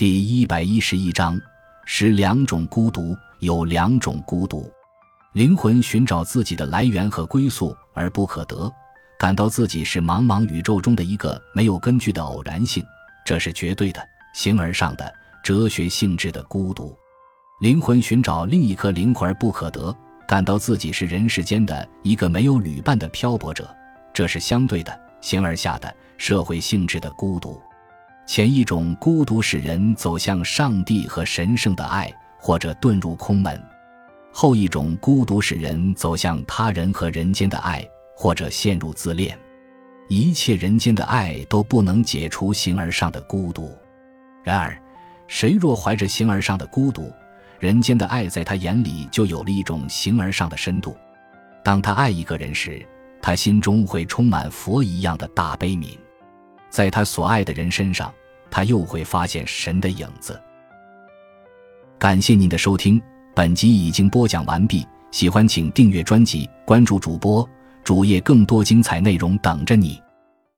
第一百一十一章：十两种孤独，有两种孤独。灵魂寻找自己的来源和归宿而不可得，感到自己是茫茫宇宙中的一个没有根据的偶然性，这是绝对的、形而上的、哲学性质的孤独。灵魂寻找另一颗灵魂而不可得，感到自己是人世间的一个没有旅伴的漂泊者，这是相对的、形而下的、社会性质的孤独。前一种孤独使人走向上帝和神圣的爱，或者遁入空门；后一种孤独使人走向他人和人间的爱，或者陷入自恋。一切人间的爱都不能解除形而上的孤独。然而，谁若怀着形而上的孤独，人间的爱在他眼里就有了一种形而上的深度。当他爱一个人时，他心中会充满佛一样的大悲悯，在他所爱的人身上。他又会发现神的影子。感谢您的收听，本集已经播讲完毕。喜欢请订阅专辑，关注主播主页，更多精彩内容等着你。